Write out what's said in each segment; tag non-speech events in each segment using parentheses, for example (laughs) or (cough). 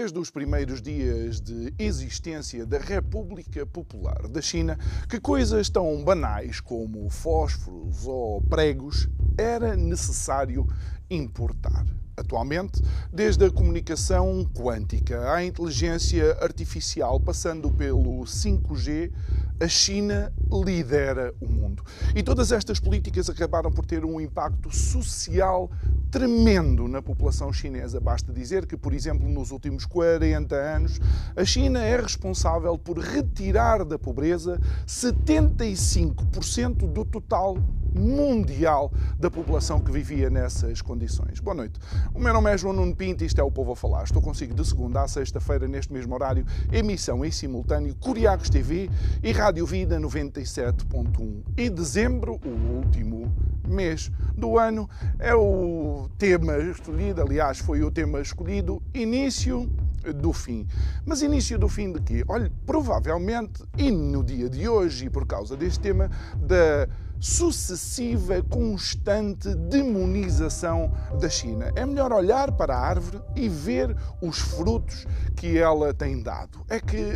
Desde os primeiros dias de existência da República Popular da China, que coisas tão banais como fósforos ou pregos era necessário importar. Atualmente, desde a comunicação quântica à inteligência artificial, passando pelo 5G, a China lidera o mundo. E todas estas políticas acabaram por ter um impacto social tremendo na população chinesa. Basta dizer que, por exemplo, nos últimos 40 anos, a China é responsável por retirar da pobreza 75% do total mundial da população que vivia nessas condições. Boa noite. O meu nome é João Nuno Pinto e isto é o Povo a Falar. Estou consigo de segunda a sexta-feira, neste mesmo horário, emissão em simultâneo Curiacos TV e Rádio Vida 97.1. E dezembro, o último mês do ano, é o tema escolhido, aliás, foi o tema escolhido, início do fim. Mas início do fim de quê? Olha, provavelmente, e no dia de hoje, e por causa deste tema, da sucessiva, constante demonização da China. É melhor olhar para a árvore e ver os frutos que ela tem dado. É que,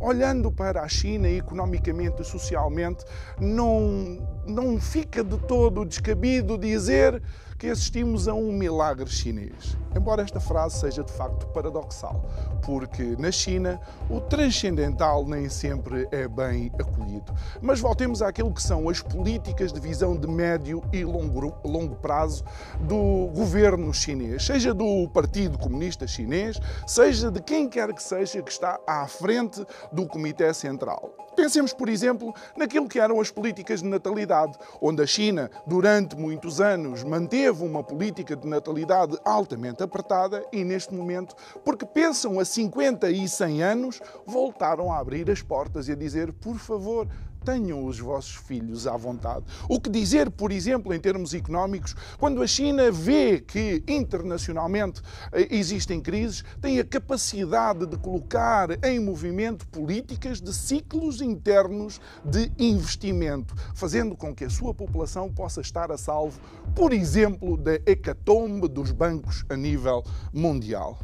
olhando para a China economicamente e socialmente, não, não fica de todo descabido dizer que assistimos a um milagre chinês. Embora esta frase seja de facto paradoxal, porque na China o transcendental nem sempre é bem acolhido. Mas voltemos àquilo que são as políticas de visão de médio e longo, longo prazo do governo chinês, seja do Partido Comunista Chinês, seja de quem quer que seja que está à frente do Comitê Central. Pensemos, por exemplo, naquilo que eram as políticas de natalidade, onde a China, durante muitos anos, manteve uma política de natalidade altamente apertada e, neste momento, porque pensam a 50 e 100 anos, voltaram a abrir as portas e a dizer: por favor, tenham os vossos filhos à vontade. O que dizer, por exemplo, em termos económicos, quando a China vê que internacionalmente eh, existem crises, tem a capacidade de colocar em movimento políticas de ciclos internos de investimento, fazendo com que a sua população possa estar a salvo, por exemplo, da hecatombe dos bancos a nível mundial.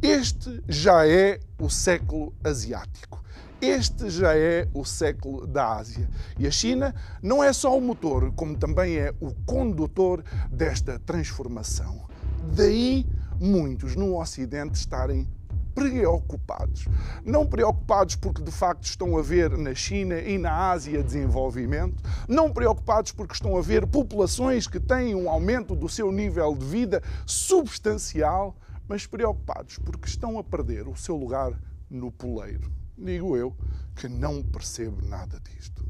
Este já é o século asiático. Este já é o século da Ásia. E a China não é só o motor, como também é o condutor desta transformação. Daí muitos no Ocidente estarem preocupados. Não preocupados porque de facto estão a ver na China e na Ásia desenvolvimento, não preocupados porque estão a ver populações que têm um aumento do seu nível de vida substancial, mas preocupados porque estão a perder o seu lugar no poleiro digo eu, que não percebo nada disto.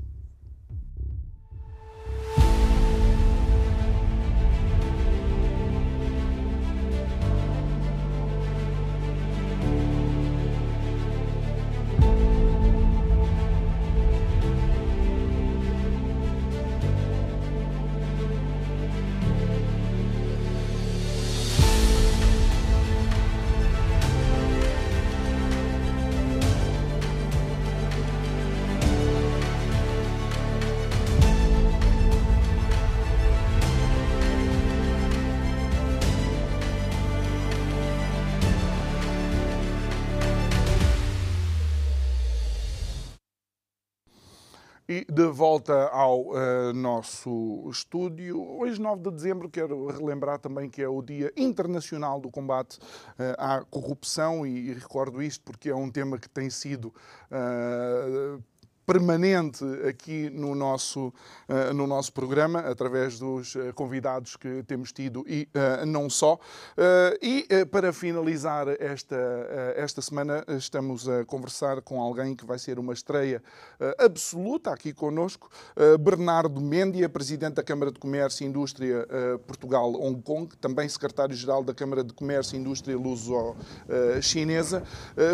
E de volta ao uh, nosso estúdio, hoje, 9 de dezembro, quero relembrar também que é o Dia Internacional do Combate uh, à Corrupção, e, e, recordo isto porque é um tema que tem sido uh, permanente aqui no nosso, no nosso programa, através dos convidados que temos tido e não só. E para finalizar esta, esta semana, estamos a conversar com alguém que vai ser uma estreia absoluta aqui conosco, Bernardo Mendia, presidente da Câmara de Comércio e Indústria Portugal-Hong Kong, também secretário-geral da Câmara de Comércio e Indústria Luso-Chinesa,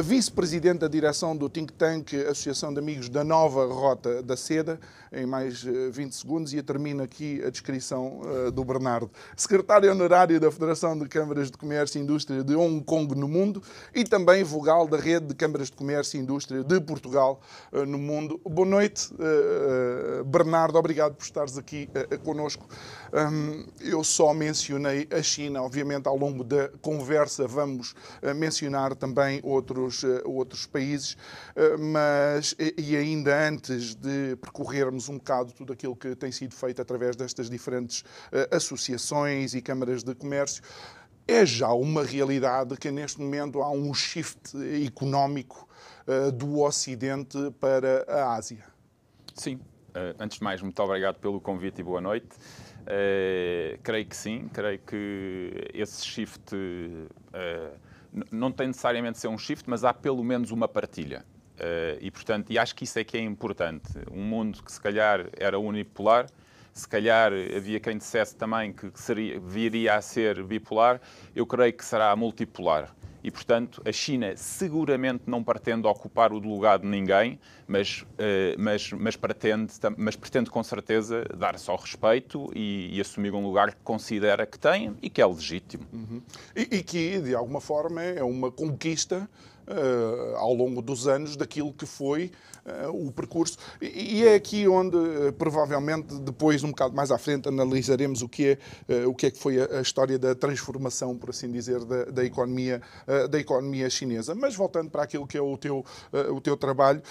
vice-presidente da direção do think tank Associação de Amigos da Nova Rota da Seda, em mais 20 segundos, e termino aqui a descrição do Bernardo. Secretário honorário da Federação de Câmaras de Comércio e Indústria de Hong Kong no mundo e também vogal da Rede de Câmaras de Comércio e Indústria de Portugal no mundo. Boa noite, Bernardo, obrigado por estares aqui connosco. Eu só mencionei a China, obviamente, ao longo da conversa vamos mencionar também outros, outros países, mas e ainda antes de percorrermos um bocado tudo aquilo que tem sido feito através destas diferentes associações e câmaras de comércio, é já uma realidade que neste momento há um shift económico do Ocidente para a Ásia. Sim. Antes de mais, muito obrigado pelo convite e boa noite. Uh, creio que sim, creio que esse shift uh, não tem necessariamente de ser um shift, mas há pelo menos uma partilha. Uh, e, portanto, e acho que isso é que é importante. Um mundo que se calhar era unipolar, se calhar havia quem dissesse também que seria, viria a ser bipolar, eu creio que será multipolar e, portanto, a China seguramente não pretende ocupar o lugar de ninguém, mas, uh, mas, mas, pretende, mas pretende com certeza dar-se ao respeito e, e, assumir um lugar que considera que tem e que é legítimo. Uhum. E, e que, de alguma forma, é uma conquista Uh, ao longo dos anos daquilo que foi uh, o percurso. E, e, é aqui onde, uh, provavelmente, depois, um bocado mais à frente, analisaremos o que é, o que, é que foi a, a, história da transformação, por assim dizer, da, da economia, da economia chinesa. Mas voltando para aquilo que é o teu, o teu trabalho,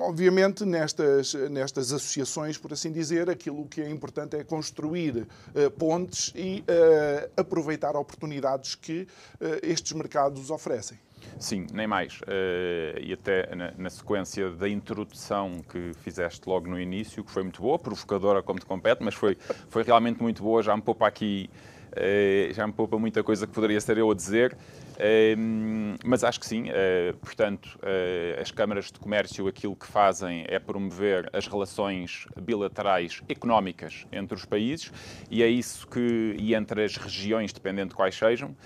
obviamente, nestas, nestas associações, por assim dizer, aquilo que é importante é construir pontes e aproveitar oportunidades que estes mercados oferecem. Sim, nem mais. Uh, e até na, na, sequência da introdução que fizeste logo no início, que foi muito boa, provocadora como te compete, mas foi, foi realmente muito boa, já me poupa aqui, uh, já me poupa muita coisa que poderia ser eu a dizer. Uh, mas acho que sim, portanto, as câmaras de comércio aquilo que fazem é promover as relações bilaterais económicas entre os países e é isso que, e entre as regiões, dependendo de quais sejam,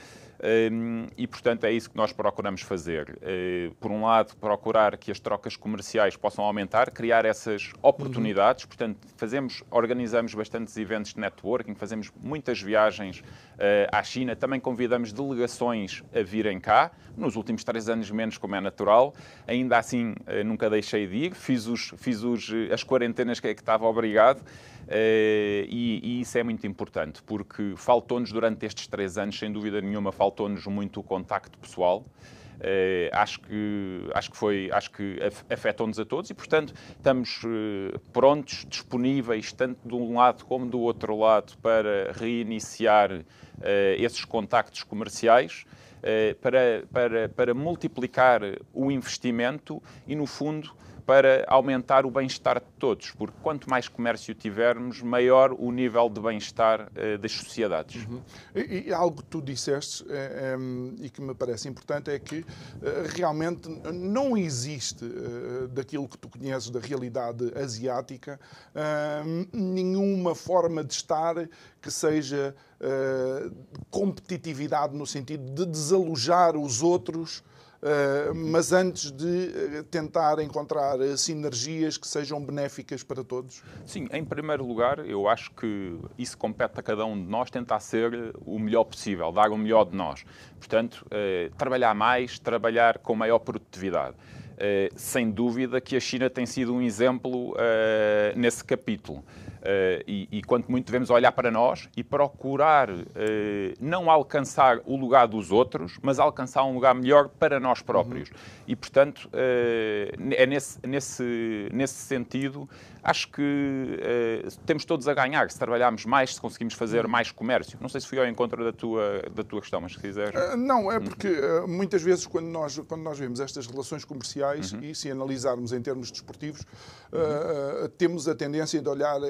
e, portanto, é isso que nós procuramos fazer. Uh, por um lado, procurar que as trocas comerciais possam aumentar, criar essas oportunidades. Uhum. Portanto, fazemos, organizamos bastantes eventos de networking, fazemos muitas viagens à China, também convidamos delegações a virem cá. Nos últimos três anos, menos, como é natural. Ainda assim, uh, nunca deixei de ir. Fiz, os, fiz os, as quarentenas que, é que estava obrigado. E, e, isso é muito importante, porque faltou-nos durante estes três anos, sem dúvida nenhuma, faltou-nos muito o contacto pessoal. Uh, acho que acho que foi acho que afetou-nos a todos e portanto estamos uh, prontos disponíveis tanto de um lado como do outro lado para reiniciar esses contactos comerciais para, para, para multiplicar o investimento e no fundo para aumentar o bem-estar de todos, porque quanto mais comércio tivermos, maior o nível de bem-estar uh, das sociedades. Uhum. E, e, algo que tu disseste é, é, e que me parece importante é que uh, realmente não existe, uh, daquilo que tu conheces da realidade asiática, nenhuma forma de estar que seja competitividade no sentido de desalojar os outros mas antes de eh, tentar encontrar eh, sinergias que sejam benéficas para todos? Sim, em primeiro lugar, eu acho que isso compete a cada um de nós tentar ser o melhor possível, dar o melhor de nós. Portanto, trabalhar mais, trabalhar com maior produtividade. sem dúvida que a China tem sido um exemplo nesse capítulo. Uh, e, e, quanto muito devemos olhar para nós e procurar uh, não alcançar o lugar dos outros, mas alcançar um lugar melhor para nós próprios. Uhum. E, portanto, uh, é nesse, nesse, nesse sentido acho que temos todos a ganhar se trabalharmos mais, se conseguimos fazer mais comércio. Não sei se fui ao encontro da tua, da tua questão, mas se quiseres. Não, é porque uh, muitas vezes quando nós, quando nós vemos estas relações comerciais uhum. e se analisarmos em termos desportivos, uhum. temos a tendência de olhar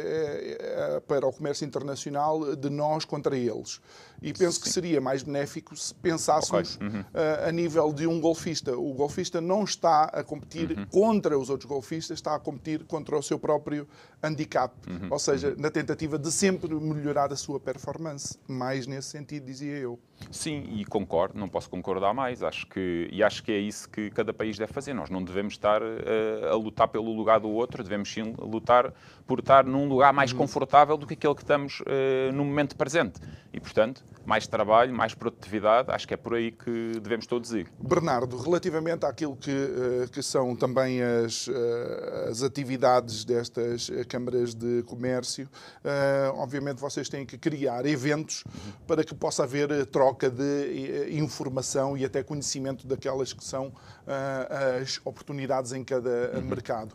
para o comércio internacional de nós contra eles. E penso Sim. que seria mais benéfico se pensássemos okay. uhum. a nível de um golfista. O golfista não está a competir uhum. contra os outros golfistas, está a competir contra o seu próprio handicap. Uhum. Ou seja, uhum. na tentativa de sempre melhorar a sua performance. Mais nesse sentido, dizia eu. Sim, e concordo, não posso concordar mais. Acho que, e acho que é isso que cada país deve fazer. Nós não devemos estar uh, a lutar pelo lugar do outro, devemos sim lutar por estar num lugar mais uhum. confortável do que aquele que estamos uh, no momento presente. E, portanto, mais trabalho, mais produtividade, acho que é por aí que devemos todos ir. Bernardo, relativamente àquilo que, uh, que são também as, as atividades destas câmaras de comércio, obviamente vocês têm que criar eventos uhum. para que possa haver troca troca de eh, informação e até conhecimento daquelas que são uh, as oportunidades em cada uhum. mercado.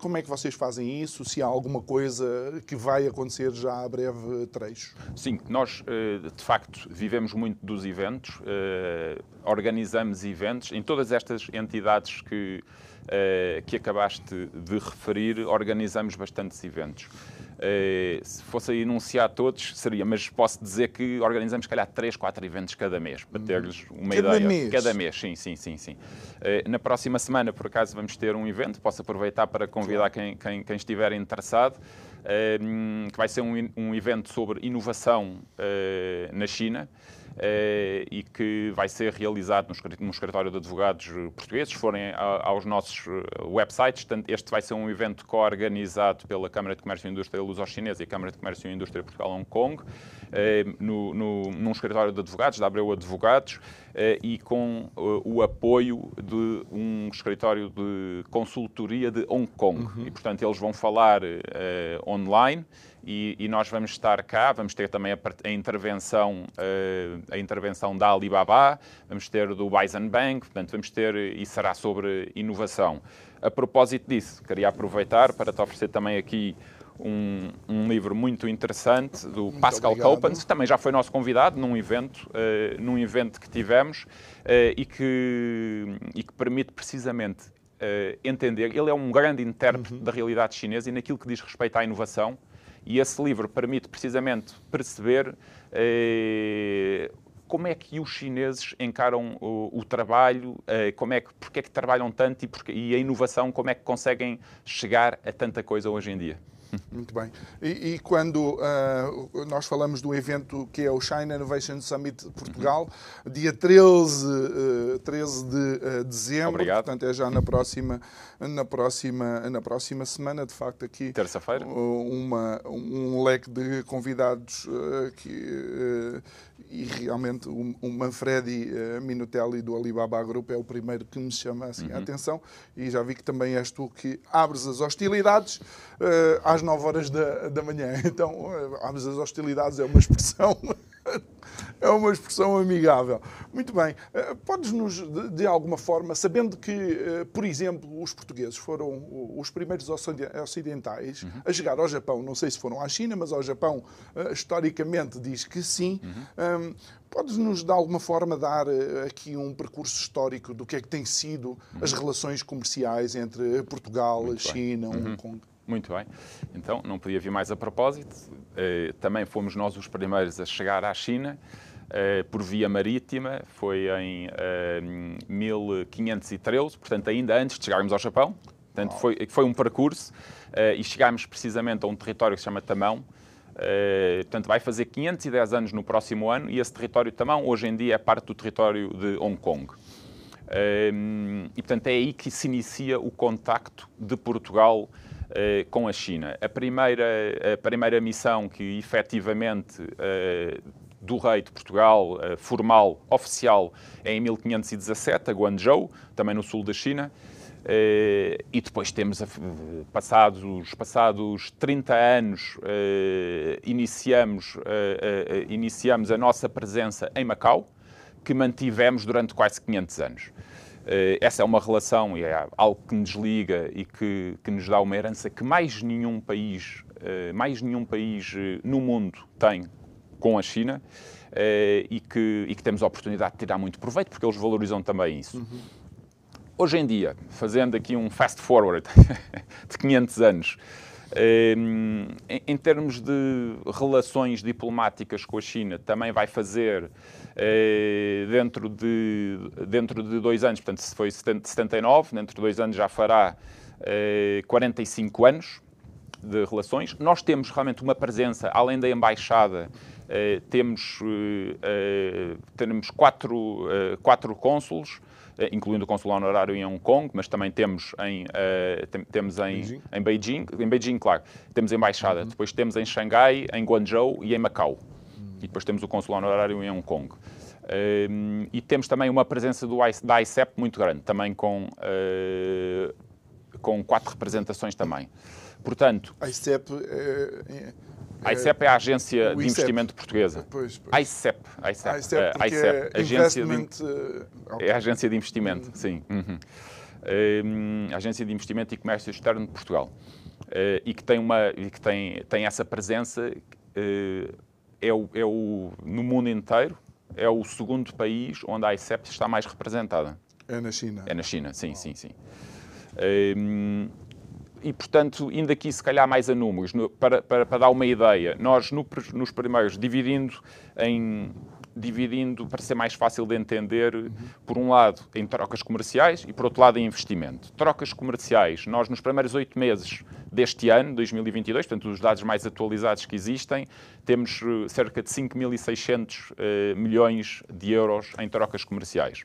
Como é que vocês fazem isso? Se há alguma coisa que vai acontecer já a breve trecho? Sim, nós de facto vivemos muito dos eventos, organizamos eventos em todas estas entidades que, que acabaste de referir, organizamos bastantes eventos. Uh, se fosse a enunciar todos, seria, mas posso dizer que organizamos, se calhar, 3, 4 eventos cada mês, para ter-lhes uma cada ideia. Mês. Cada mês? Sim, sim, sim. sim. Uh, na próxima semana, por acaso, vamos ter um evento, posso aproveitar para convidar quem, quem, quem estiver interessado, uh, que vai ser um, um evento sobre inovação na China. Uh, e que vai ser realizado no escritório de advogados portugueses. Se forem aos nossos websites, este vai ser um evento co-organizado pela Câmara de Comércio e Indústria Luso-Chinesa e a Câmara de Comércio e Indústria Portugal Hong Kong, eh, no, no, num escritório de advogados, da Abreu Advogados, eh, e com eh, o apoio de um escritório de consultoria de Hong Kong. Uhum. E, portanto, eles vão falar online e, e, nós vamos estar cá, vamos ter também a, a intervenção, a intervenção da Alibaba, vamos ter do Bison Bank, portanto, vamos ter, e será sobre inovação. A propósito disso, queria aproveitar para te oferecer também aqui um, um livro muito interessante do muito Pascal Coppens, que também já foi nosso convidado num evento, uh, num evento que tivemos uh, e, que, e que permite precisamente uh, entender. Ele é um grande intérprete uhum. da realidade chinesa e naquilo que diz respeito à inovação. E esse livro permite precisamente perceber como é que os chineses encaram o, o trabalho, como é que, porque é que trabalham tanto e, porque, e a inovação, como é que conseguem chegar a tanta coisa hoje em dia. Muito bem. E, e quando uh, nós falamos do evento que é o China Innovation Summit Portugal, dia 13, uh, 13 de uh, dezembro, Obrigado. portanto é já na próxima, na próxima, na próxima semana, de facto aqui terça-feira, uma um leque de convidados uh, que e realmente o, Manfredi Minutelli do Alibaba Group é o primeiro que me chama assim, uhum. a atenção e já vi que também és tu que abres as hostilidades uh, às 9 horas da, da manhã. (laughs) Então, abres as hostilidades é uma expressão (laughs) é uma expressão amigável. Muito bem. Eh, podes-nos, de alguma forma, sabendo que, eh, por exemplo, os portugueses foram os primeiros ocidentais uhum. a chegar ao Japão, não sei se foram à China, mas ao Japão, eh, historicamente, diz que sim. Uhum. Podes-nos, de alguma forma, dar aqui um percurso histórico do que é que têm sido uhum. as relações comerciais entre Portugal, Muito China. Hong uhum. Kong? Muito bem. Então, não podia vir mais a propósito. Eh, também fomos nós os primeiros a chegar à China eh, por via marítima. Foi em 1513, eh, portanto, ainda antes de chegarmos ao Japão. Portanto, foi, foi um percurso e chegámos precisamente a um território que se chama Tamão. portanto, vai fazer 510 anos no próximo ano e esse território Tamão, hoje em dia, é parte do território de Hong Kong. e, portanto, é aí que se inicia o contacto de Portugal eh, com a China. A primeira, a primeira missão que efetivamente eh, do rei de Portugal, eh, formal, oficial, é em 1517, a Guangzhou, também no sul da China. E depois temos, passados, passados 30 anos, iniciamos, iniciamos a nossa presença em Macau, que mantivemos durante quase 500 anos. Essa é uma relação e é algo que nos liga e que, que nos dá uma herança que mais nenhum país, mais nenhum país no mundo tem com a China e que, e que temos a oportunidade de tirar muito proveito, porque eles valorizam também isso. Uhum. Hoje em dia, fazendo aqui um fast forward (laughs) de 500 anos, em, em, termos de relações diplomáticas com a China, também vai fazer eh, dentro, de, dentro de dois anos, portanto, se foi 79, dentro de dois anos já fará eh, 45 anos de relações. Nós temos realmente uma presença, além da embaixada, eh, temos, eh, eh, temos quatro, eh, quatro cônsulos eh, incluindo o consulado honorário em Hong Kong, mas também temos em, uh, tem, temos em Beijing. em Beijing, em Beijing, claro, temos embaixada, uhum. depois temos em Xangai, em Guangzhou e em Macau. Uhum. E depois temos o consulado honorário em Hong Kong. Uh, e temos também uma presença do, da ICEP muito grande, também com, uh, com quatro representações também. Portanto... A ICEP é, a ICEP é a Agência de Investimento Portuguesa. Pois, pois. ICEP. ICEP, ICEP, uh, ICEP é agência de, okay. É a Agência de Investimento, uhum. sim. Uhum. Uh, agência de Investimento e Comércio Externo de Portugal. Uh, e que tem, uma, e que tem, tem essa presença, eh, é o, é o, no mundo inteiro, é o segundo país onde a ICEP está mais representada. É na China? É na China, sim, sim, sim. Ehm, e, portanto, indo aqui se calhar mais a números, no, para, para, para, dar uma ideia, nós no, nos primeiros, dividindo em dividindo para ser mais fácil de entender, uhum. por um lado em trocas comerciais e por outro lado em investimento. Trocas comerciais, nós nos primeiros oito meses deste ano, 2022, portanto os dados mais atualizados que existem, temos eh, cerca de 5.600 uh, milhões de euros em trocas comerciais.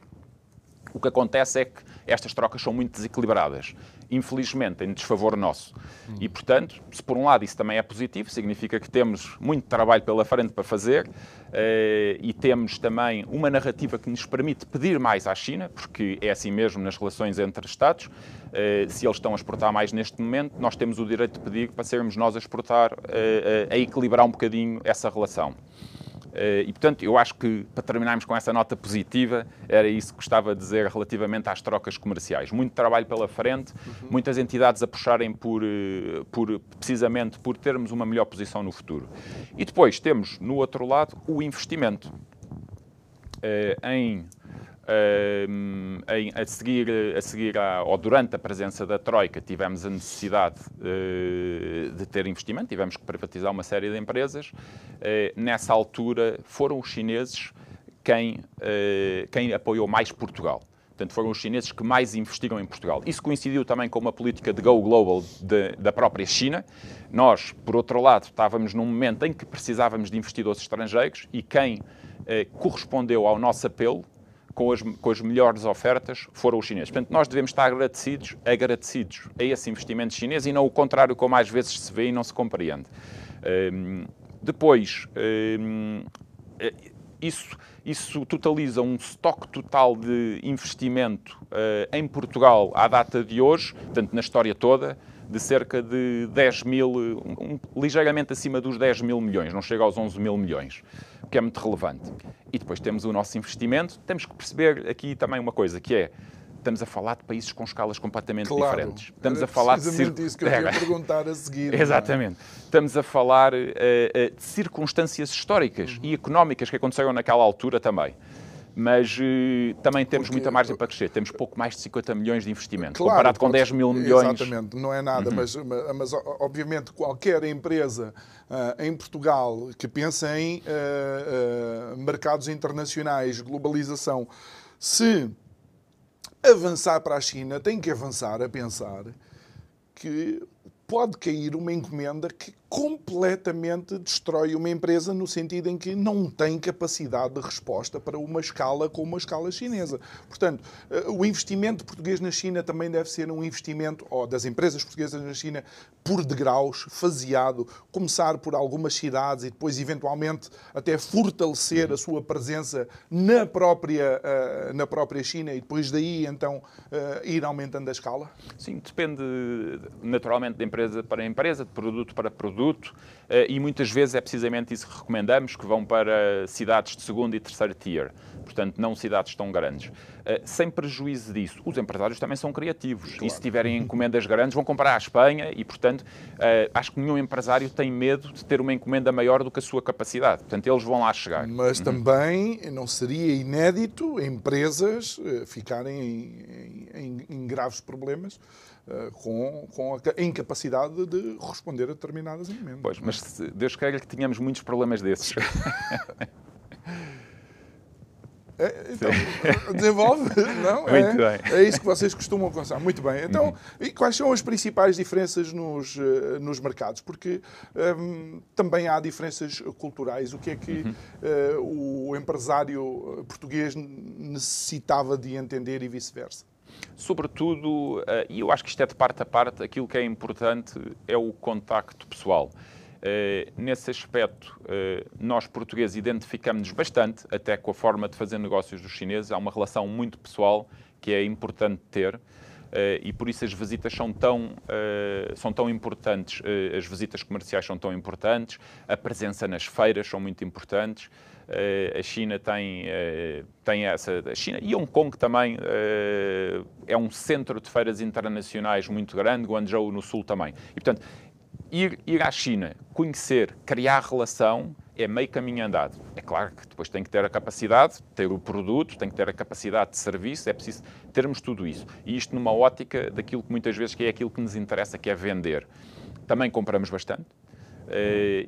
O que acontece é que estas trocas são muito desequilibradas infelizmente, em desfavor nosso. E, portanto, se por um lado isso também é positivo, significa que temos muito trabalho pela frente para fazer eh, e temos também uma narrativa que nos permite pedir mais à China, porque é assim mesmo nas relações entre Estados. Eh, se eles estão a exportar mais neste momento, nós temos o direito de pedir para sermos nós a exportar, eh, a equilibrar um bocadinho essa relação. Eh, e, portanto, eu acho que, para terminarmos com essa nota positiva, era isso que gostava de dizer relativamente às trocas comerciais. Muito trabalho pela frente, uhum. muitas entidades a puxarem por, eh, por, precisamente por termos uma melhor posição no futuro. E depois temos, no outro lado, o investimento eh, em a seguir, a seguir à, ou durante a presença da Troika, tivemos a necessidade uh, de ter investimento, tivemos que privatizar uma série de empresas. Uh, nessa altura, foram os chineses quem, uh, quem apoiou mais Portugal. Portanto, foram os chineses que mais investiram em Portugal. Isso coincidiu também com uma política de Go Global de, da própria China. Nós, por outro lado, estávamos num momento em que precisávamos de investidores estrangeiros e quem correspondeu ao nosso apelo com as, com as melhores ofertas foram os chineses. Portanto, nós devemos estar agradecidos, agradecidos a esse investimento chinês e não o contrário, como às vezes se vê e não se compreende. Um, depois, um, isso, isso totaliza um estoque total de investimento uh, em Portugal à data de hoje, portanto, na história toda, de cerca de 10 mil, um, ligeiramente acima dos 10 mil milhões, não chega aos 11 mil milhões que é muito relevante. E depois temos o nosso investimento. Temos que perceber aqui também uma coisa, que é estamos a falar de países com escalas completamente claro, diferentes. Estamos a falar de cir... isso que eu ia perguntar a seguir. É? Exatamente. É? Estamos a falar uh, uh, de circunstâncias históricas uhum. e económicas que aconteceram naquela altura também mas uh, também temos Porque, muita margem para crescer. Temos pouco mais de 50 milhões de investimento, claro, comparado com 10 mil milhões. Exatamente, não é nada, uhum. mas, mas, obviamente qualquer empresa uh, em Portugal que pensa em uh, mercados internacionais, globalização, se avançar para a China, tem que avançar a pensar que pode cair uma encomenda que completamente destrói uma empresa no sentido em que não tem capacidade de resposta para uma escala como a escala chinesa. Portanto, eh, o investimento português na China também deve ser um investimento, ou das empresas portuguesas na China, por degraus, faseado, começar por algumas cidades e depois, eventualmente, até fortalecer a sua presença na própria, eh, na própria China e depois daí, então, eh, ir aumentando a escala? Sim, depende naturalmente de empresa para empresa, de produto para produto produto eh, e muitas vezes é precisamente isso que recomendamos, que vão para cidades de segundo e terceiro tier, portanto, não cidades tão grandes. Eh, sem prejuízo disso, os empresários também são criativos claro. e se tiverem encomendas grandes vão comprar à Espanha e, portanto, eh, acho que nenhum empresário tem medo de ter uma encomenda maior do que a sua capacidade. Portanto, eles vão lá chegar. Mas uhum. também não seria inédito empresas ficarem em, em, em graves problemas com, com a incapacidade de responder a determinadas emendas. Pois, mas Deus queira que tínhamos muitos problemas desses. (laughs) É, então, desenvolve, não? (laughs) Muito é, bem. é isso que vocês costumam pensar. Muito bem. Então, uhum. e quais são as principais diferenças nos, eh, nos mercados? Porque um, também há diferenças culturais. O que é que uhum. uh, o empresário português necessitava de entender e vice-versa? Sobretudo, eh, e eu acho que isto é de parte a parte, aquilo que é importante é o contacto pessoal. Uh, nesse aspecto, uh, nós portugueses identificamos-nos bastante, até com a forma de fazer negócios dos chineses. Há uma relação muito pessoal que é importante ter. Uh, e por isso as visitas são tão, são tão importantes, as visitas comerciais são tão importantes, a presença nas feiras são muito importantes. Eh, a China tem, eh, tem essa. A China e Hong Kong também eh, é um centro de feiras internacionais muito grande, Guangzhou no Sul também. E, portanto, ir, ir à China, conhecer, criar relação, é meio caminho andado. É claro que depois tem que ter a capacidade, ter o produto, tem que ter a capacidade de serviço, é preciso termos tudo isso. E isto numa ótica daquilo que muitas vezes que é aquilo que nos interessa, que é vender. Também compramos bastante,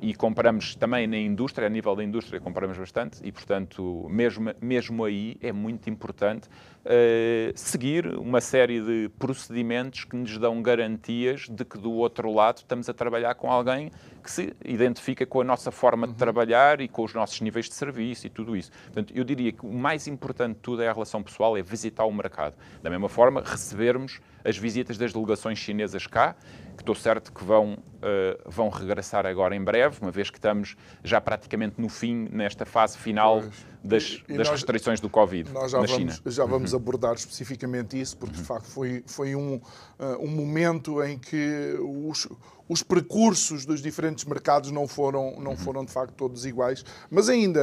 e compramos também na indústria, a nível da indústria, compramos bastante e, portanto, mesmo, mesmo aí é muito importante uh, seguir uma série de procedimentos que nos dão garantias de que do outro lado estamos a trabalhar com alguém que se identifica com a nossa forma de uhum. trabalhar e com os nossos níveis de serviço e tudo isso. Portanto, eu diria que o mais importante de tudo é a relação pessoal, é visitar o mercado. Da mesma forma, recebermos as visitas das delegações chinesas cá, que estou certo que vão, uh, vão regressar agora em breve, uma vez que estamos já praticamente no fim, nesta fase final das, das nós, restrições do Covid nós já na vamos, China. Já vamos uhum. abordar especificamente isso, porque uhum. de facto foi, foi um, uh, um momento em que os, os percursos dos diferentes mercados não foram, não foram de facto todos iguais. Mas ainda,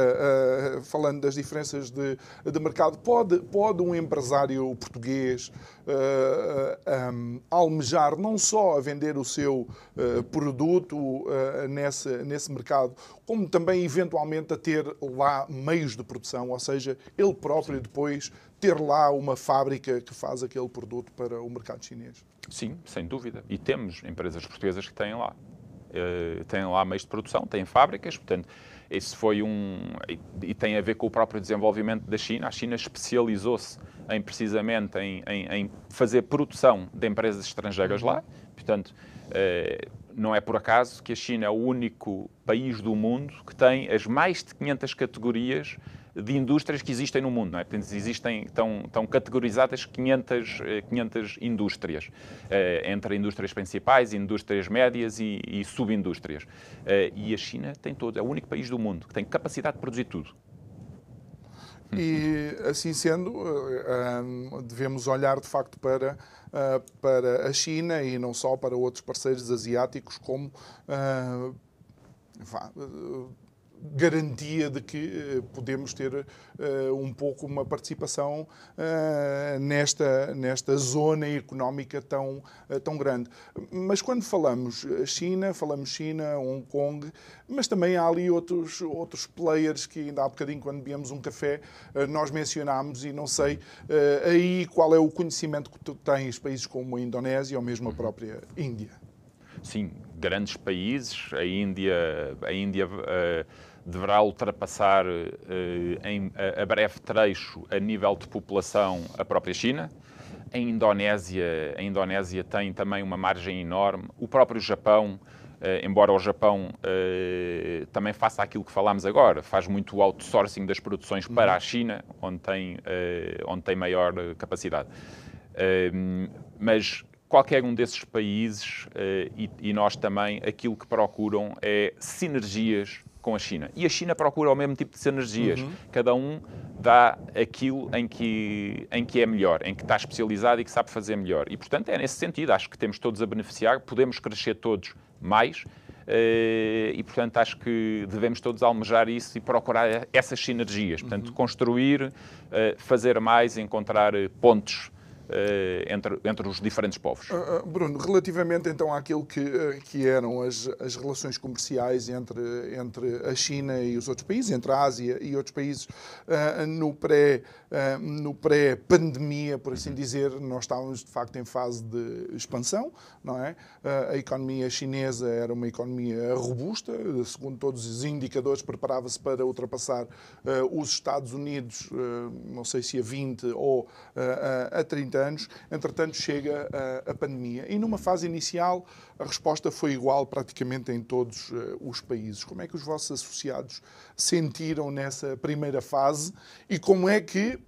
uh, falando das diferenças de, de mercado, pode, pode um empresário português uh, um, almejar não só a vender o seu uh, produto nesse, nesse mercado, como também eventualmente a ter lá meios de produção, ou seja, ele próprio depois ter lá uma fábrica que faz aquele produto para o mercado chinês. Sim, sem dúvida. E temos empresas portuguesas que têm lá. Uh, têm lá meios de produção, têm fábricas, portanto, esse foi um. E, e tem a ver com o próprio desenvolvimento da China. A China especializou-se em, precisamente em, em, em, fazer produção de empresas estrangeiras uhum. lá, portanto. Uh, não é por acaso que a China é o único país do mundo que tem as mais de 500 categorias de indústrias que existem no mundo. Não é? Portanto, existem, estão, estão categorizadas 500, 500 eh, indústrias, eh, entre indústrias principais, indústrias médias e, e subindústrias. Eh, e a China tem todo, é o único país do mundo que tem capacidade de produzir tudo. E assim sendo, devemos olhar de facto para, para a China e não só para outros parceiros asiáticos como garantia de que eh, podemos ter uh, um pouco uma participação uh, nesta, nesta zona económica tão, tão grande. Mas quando falamos China, falamos China, Hong Kong, mas também há ali outros, outros players que ainda há bocadinho, quando bebemos um café, nós mencionámos e não sei aí qual é o conhecimento que tu tens, países como a Indonésia ou mesmo a própria Índia. Sim, grandes países. A Índia, a Índia uh, deverá ultrapassar eh, em, a, a breve trecho, a nível de população, a própria China. A Indonésia, a Indonésia tem também uma margem enorme. O próprio Japão, eh, embora o Japão também faça aquilo que falámos agora, faz muito outsourcing das produções uhum. para a China, onde tem, onde tem maior capacidade. mas qualquer um desses países, e, e nós também, aquilo que procuram é sinergias com a China. E a China procura o mesmo tipo de sinergias. Uhum. Cada um dá aquilo em que, em que é melhor, em que está especializado e que sabe fazer melhor. E, portanto, é nesse sentido. Acho que temos todos a beneficiar, podemos crescer todos mais. e, portanto, acho que devemos todos almejar isso e procurar essas sinergias. Portanto, uhum. construir, fazer mais, encontrar pontos eh, entre, entre os diferentes povos. Uh, Bruno, relativamente então àquilo que, uh, que eram as, as relações comerciais entre, entre a China e os outros países, entre a Ásia e outros países, uh, no pré no pré-pandemia, por assim dizer, nós estávamos de facto em fase de expansão, não é? a economia chinesa era uma economia robusta, segundo todos os indicadores, preparava-se para ultrapassar os Estados Unidos, não sei se a 20 ou a 30 anos, entretanto chega a, a, pandemia. E numa fase inicial a resposta foi igual praticamente em todos uh, os países. Como é que os vossos associados sentiram nessa primeira fase e como é que,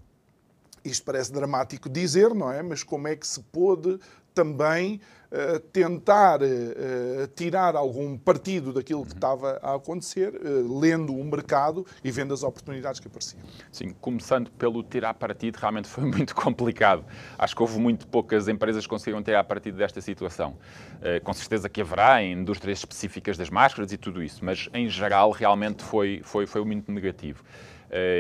isto parece dramático dizer, não é? Mas como é que se pôde também uh, tentar uh, tirar algum partido daquilo que uhum. estava a acontecer, uh, lendo o mercado e vendo as oportunidades que apareciam. Sim, começando pelo tirar partido, realmente foi (laughs) muito complicado. Acho que houve muito poucas empresas que conseguiram tirar partido desta situação. com certeza que haverá em indústrias específicas das máscaras e tudo isso, mas em geral realmente foi, foi, foi muito negativo.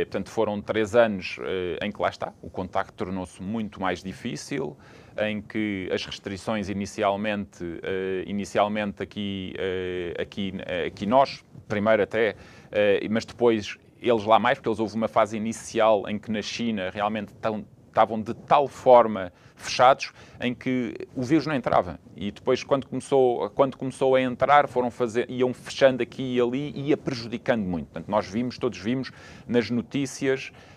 Portanto, foram três anos em que lá está, o contacto tornou-se muito mais difícil, em que as restrições inicialmente, uh, inicialmente aqui, uh, aqui, uh, aqui nós, primeiro até, mas depois eles lá mais, porque eles houve uma fase inicial em que na China realmente tão, estavam de tal forma fechados em que o vírus não entrava. E depois, quando começou, quando começou a entrar, foram fazer, iam fechando aqui e ali e ia prejudicando muito. Portanto, nós vimos, todos vimos nas notícias eh,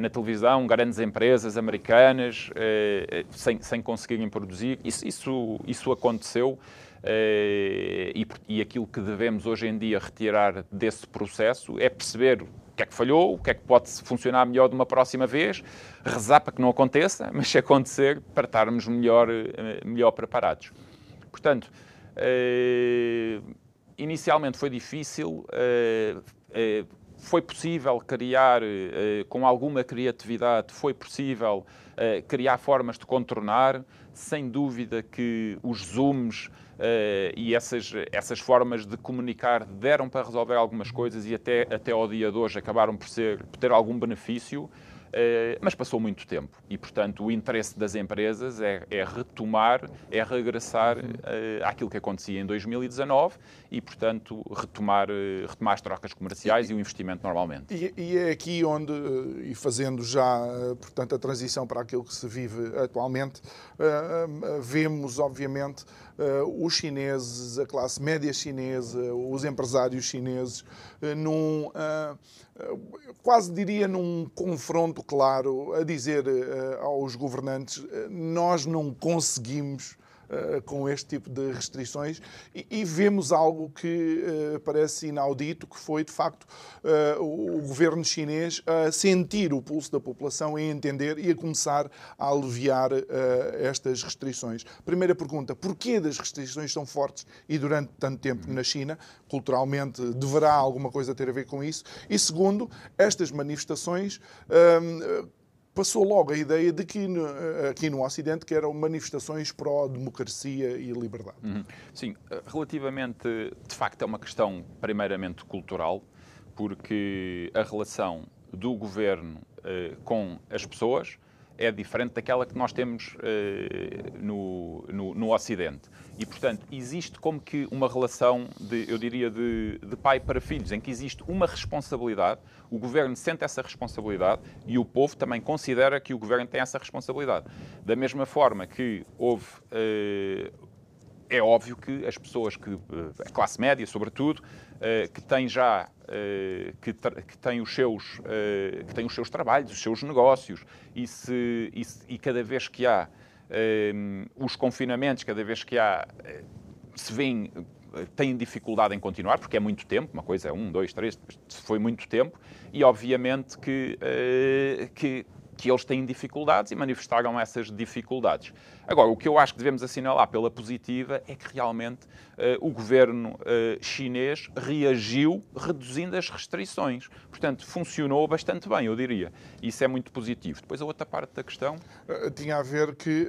na televisão, grandes empresas americanas, eh, sem, sem conseguirem produzir. Isso, isso, isso aconteceu. E, e, aquilo que devemos hoje em dia retirar desse processo é perceber o que é que falhou, o que é que pode funcionar melhor de uma próxima vez, rezar para que não aconteça, mas se acontecer, para estarmos melhor, melhor preparados. Portanto, uh, inicialmente foi difícil foi possível criar, eh, com alguma criatividade, foi possível eh, criar formas de contornar. Sem dúvida que os zooms eh, e essas, essas formas de comunicar deram para resolver algumas coisas e até, até ao dia de hoje acabaram por, ser, por ter algum benefício. Eh, mas passou muito tempo e, portanto, o interesse das empresas é, é retomar, é regressar uh, àquilo que acontecia em 2019 e, portanto, retomar, uh, retomar as trocas comerciais e, e o investimento normalmente. E, e, é aqui onde, e fazendo já, portanto, a transição para aquilo que se vive atualmente, vemos, obviamente, os chineses, a classe média chinesa, os empresários chineses, num quase diria num confronto claro, a dizer uh, aos governantes: uh, nós não conseguimos eh, com este tipo de restrições e, e vemos algo que uh, parece inaudito, que foi, de facto, uh, o governo chinês a sentir o pulso da população e entender e a começar a aliviar estas restrições. Primeira pergunta, porquê das restrições são fortes e durante tanto tempo na China? Culturalmente, deverá alguma coisa ter a ver com isso? E segundo, estas manifestações passou logo a ideia de que aqui no Ocidente que eram manifestações pró-democracia e liberdade. Uhum. Sim, relativamente, de facto, é uma questão primeiramente cultural, porque a relação do governo eh, com as pessoas é diferente daquela que nós temos eh, no, no, no, Ocidente. E, portanto, existe como que uma relação, de, eu diria, de, de pai para filhos, em que existe uma responsabilidade, o governo sente essa responsabilidade e o povo também considera que o governo tem essa responsabilidade. Da mesma forma que houve. Eh, é óbvio que as pessoas que, eh, a classe média, sobretudo, que tem já que, que tem os seus que tem os seus trabalhos, os seus negócios e se e, e cada vez que há os confinamentos, cada vez que há se vêem têm dificuldade em continuar, porque é muito tempo, uma coisa é um, dois, três, foi muito tempo, e obviamente que, que, que eles têm dificuldades e manifestaram essas dificuldades. Agora, o que eu acho que devemos assinalar pela positiva é que realmente uh, o governo uh, chinês reagiu reduzindo as restrições. Portanto, funcionou bastante bem, eu diria. Isso é muito positivo. Depois, a outra parte da questão. Uh, tinha a ver que,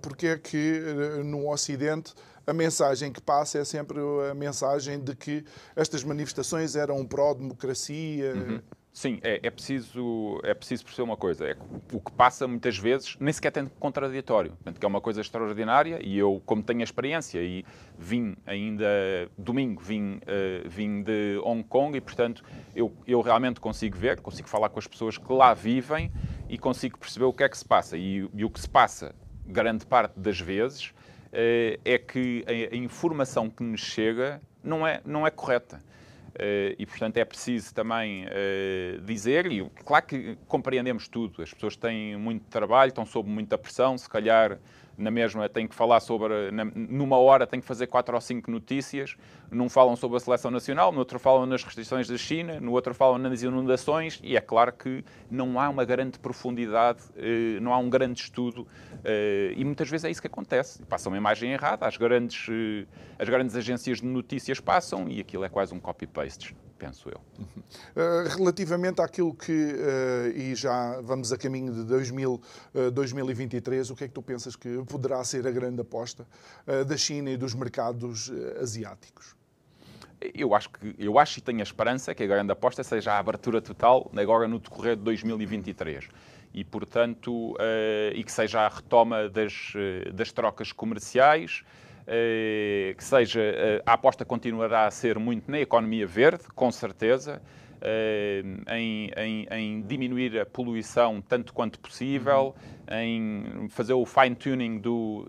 porque é que no Ocidente a mensagem que passa é sempre a mensagem de que estas manifestações eram pró-democracia. Uhum. Sim, é, é, preciso, é preciso perceber uma coisa. É, o que passa muitas vezes nem sequer tem contraditório. Portanto, que é uma coisa extraordinária e eu, como tenho a experiência e vim ainda domingo, vim, uh, vim de Hong Kong e, portanto, eu, eu realmente consigo ver, consigo falar com as pessoas que lá vivem e consigo perceber o que é que se passa. E, e o que se passa, grande parte das vezes, uh, é que a, a informação que nos chega não é, não é correta. Uh, e, portanto, é preciso também uh, dizer, e claro que compreendemos tudo, as pessoas têm muito trabalho, estão sob muita pressão, se calhar na mesma tem que falar sobre, na, numa hora tem que fazer quatro ou cinco notícias, num falam sobre a seleção nacional, no outro falam nas restrições da China, no outro falam nas inundações, e é claro que não há uma grande profundidade, eh, não há um grande estudo, eh, e muitas vezes é isso que acontece. Passa uma imagem errada, as grandes, eh, as grandes agências de notícias passam, e aquilo é quase um copy-paste penso eu. Uh, (laughs) relativamente àquilo que, uh, e já vamos a caminho de 2000, uh, 2023, o que é que tu pensas que poderá ser a grande aposta da China e dos mercados asiáticos? Eu acho, que, eu acho e tenho a esperança que a grande aposta seja a abertura total agora no decorrer de 2023 e, portanto, e que seja a retoma das, das trocas comerciais, eh, que seja, eh, a aposta continuará a ser muito na economia verde, com certeza, eh, em, em, em, diminuir a poluição tanto quanto possível, uhum. em fazer o fine-tuning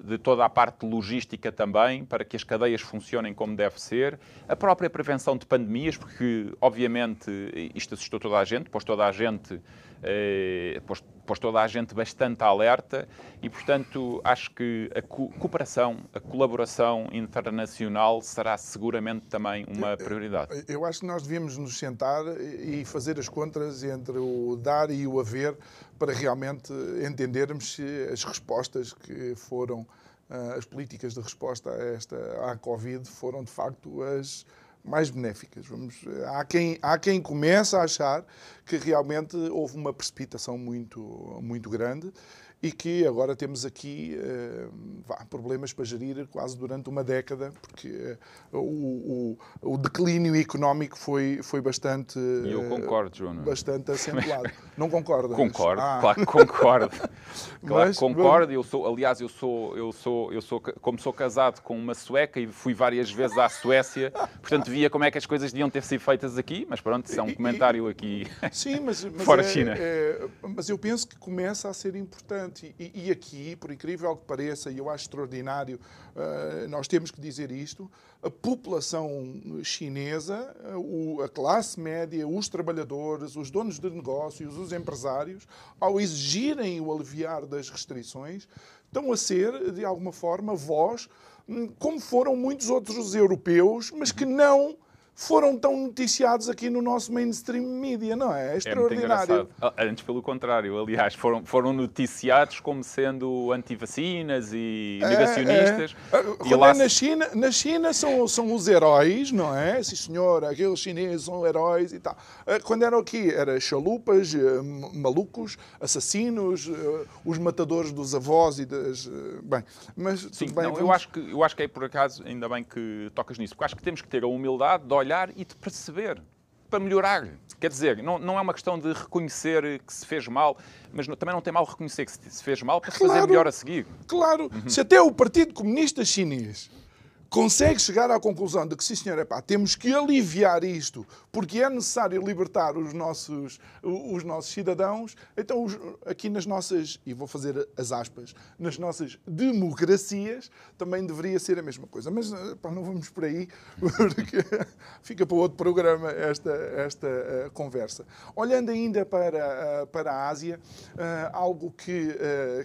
de toda a parte logística também, para que as cadeias funcionem como deve ser, a própria prevenção de pandemias, porque obviamente isto assustou toda a gente, pôs toda a gente eh, pôs, pôs, toda a gente bastante alerta e, portanto, acho que a co cooperação, a colaboração internacional será seguramente também uma prioridade. Eu acho que nós devíamos nos sentar e fazer as contas entre o dar e o haver para realmente entendermos se as respostas que foram, eh, as políticas de resposta a esta à Covid foram de facto as mais benéficas. Vamos, há, quem, há quem comece a achar que realmente houve uma precipitação muito, muito grande e que agora temos aqui uh, vá, problemas para gerir quase durante uma década, porque uh, o, o, o, declínio económico foi, foi bastante. E eu concordo, João. Bastante acentuado. Não concorda? Concordo, ah. claro que concordo. (laughs) claro que concordo. Eu sou, aliás, eu sou, eu sou, eu sou, como sou casado com uma sueca e fui várias vezes à Suécia, portanto via como é que as coisas deviam ter sido feitas aqui, mas pronto, isso é um comentário aqui. Sim, mas, (laughs) mas fora é, China. É, mas eu penso que começa a ser importante importante. E, e, aqui, por incrível que pareça, e eu acho extraordinário, uh, nós temos que dizer isto: a população chinesa, uh, a classe média, os trabalhadores, os donos de negócios, os empresários, ao exigirem o aliviar das restrições, estão a ser, de alguma forma, voz, hum, como foram muitos outros europeus, mas que não foram tão noticiados aqui no nosso mainstream media, não é? É extraordinário. É Antes, pelo contrário, aliás, foram, foram noticiados como sendo anti-vacinas e é, negacionistas. É, é. E lá... na, China, na China são, são os heróis, não é? Sim, senhor, aqueles chineses são heróis e tal. Eh, quando eram aqui, eram chalupas, eh, malucos, assassinos, os matadores dos avós e das. Bem, mas. Sim, bem, não, vamos... eu, acho que, eu acho que é por acaso, ainda bem que tocas nisso, porque acho que temos que ter a humildade de olhar olhar e de perceber para melhorar. Quer dizer, não, não é uma questão de reconhecer que se fez mal, mas também não tem mal reconhecer que se fez mal para se claro, fazer melhor a seguir. Claro, uhum. se até o Partido Comunista Chinês consegue chegar à conclusão de que, sim senhor, epá, temos que aliviar isto, porque é necessário libertar os nossos, os nossos cidadãos, então os, aqui nas nossas, e vou fazer as aspas, nas nossas democracias, também deveria ser a mesma coisa. Mas epá, não vamos por aí, (laughs) porque fica para outro programa esta, esta uh, conversa. Olhando ainda para, uh, para a Ásia, uh, algo que,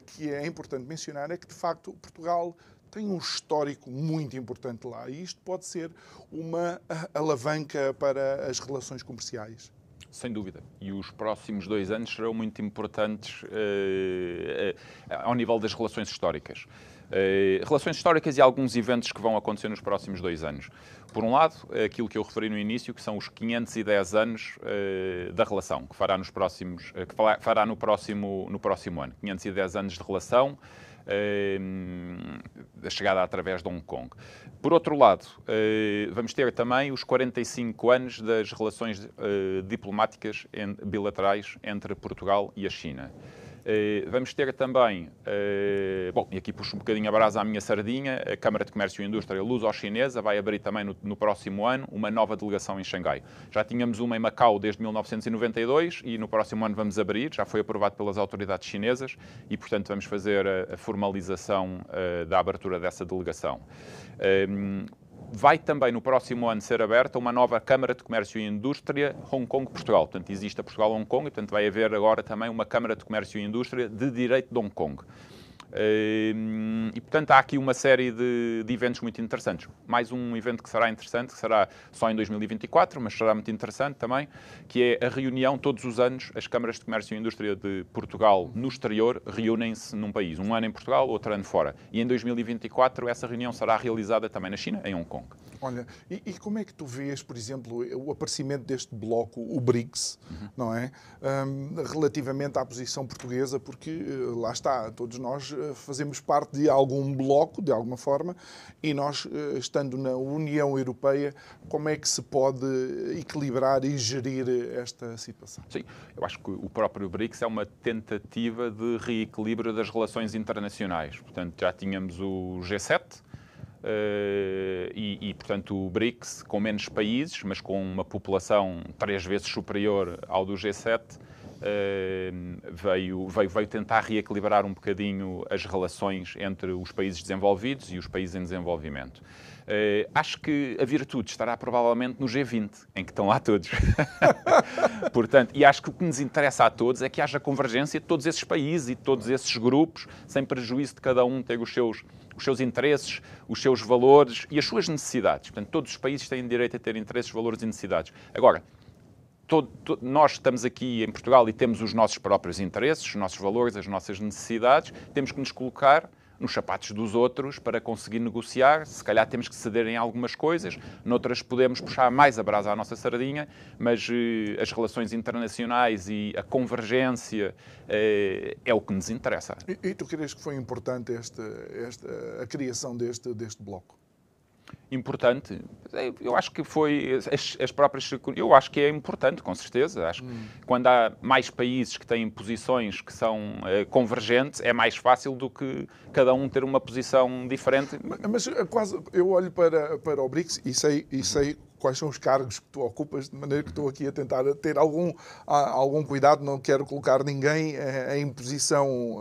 que é importante mencionar é que, de facto, Portugal tem um histórico muito importante lá e isto pode ser uma alavanca para as relações comerciais. Sem dúvida. E os próximos dois anos serão muito importantes uh, ao nível das relações históricas. Uh, relações históricas e alguns eventos que vão acontecer nos próximos dois anos. Por um lado, aquilo que eu referi no início, que são os 510 anos da relação, que fará, nos próximos, que fará no, próximo, no próximo ano. 510 anos de relação, a chegada através de Hong Kong. Por outro lado, vamos ter também os 45 anos das relações diplomáticas bilaterais entre Portugal e a China. Eh, vamos ter também, eh, bom, e aqui puxo um bocadinho a brasa à minha sardinha, a Câmara de Comércio e Indústria luso-chinesa vai abrir também no, no, próximo ano uma nova delegação em Xangai. Já tínhamos uma em Macau desde 1992 e no próximo ano vamos abrir, já foi aprovado pelas autoridades chinesas e, portanto, vamos fazer a, a formalização uh, da abertura dessa delegação. Vai também no próximo ano ser aberta uma nova Câmara de Comércio e Indústria Hong Kong-Portugal. Portanto, existe a Portugal-Hong Kong e, portanto, vai haver agora também uma Câmara de Comércio e Indústria de Direito de Hong Kong. Ehm, e, portanto, há aqui uma série de, de, eventos muito interessantes. Mais um evento que será interessante, que será só em 2024, mas será muito interessante também, que é a reunião, todos os anos, as câmaras de comércio e indústria de Portugal no exterior reúnem-se num país. Um ano em Portugal, outro ano fora. E em 2024 essa reunião será realizada também na China, em Hong Kong. Olha, e, e, como é que tu vês, por exemplo, o aparecimento deste bloco, o BRICS, uhum. não é? Um, relativamente à posição portuguesa, porque eh, lá está, todos nós eh, fazemos parte de algum bloco, de alguma forma, e nós, eh, estando na União Europeia, como é que se pode equilibrar e gerir esta situação? Sim, eu acho que o próprio BRICS é uma tentativa de reequilíbrio das relações internacionais. Portanto, já tínhamos o G7 Uh, e, e, portanto, o BRICS, com menos países, mas com uma população três vezes superior ao do G7, uh, eh, veio, veio, veio tentar reequilibrar um bocadinho as relações entre os países desenvolvidos e os países em desenvolvimento. Uh, acho que a virtude estará provavelmente no G20, em que estão lá todos. (laughs) Portanto, e acho que o que nos interessa a todos é que haja convergência de todos esses países e de todos esses grupos, sem prejuízo de cada um ter os seus os seus interesses, os seus valores e as suas necessidades. Portanto, todos os países têm direito a ter interesses, valores e necessidades. Agora, todo, nós estamos aqui em Portugal e temos os nossos próprios interesses, os nossos valores, as nossas necessidades, temos que nos colocar nos sapatos dos outros para conseguir negociar. Se calhar temos que ceder em algumas coisas, noutras podemos puxar mais a brasa à nossa sardinha, mas eh, as relações internacionais e a convergência eh, é o que nos interessa. E, e tu crees que foi importante esta, esta, a criação deste, deste bloco? Importante. Eu acho que foi as, as, próprias. Eu acho que é importante, com certeza. Acho hum. que quando há mais países que têm posições que são uh, convergentes, é mais fácil do que cada um ter uma posição diferente. Mas, mas eh, quase eu olho para, para o BRICS e sei, e sei quais são os cargos que tu ocupas, de maneira que estou aqui a tentar ter algum, algum cuidado, não quero colocar ninguém eh, em posição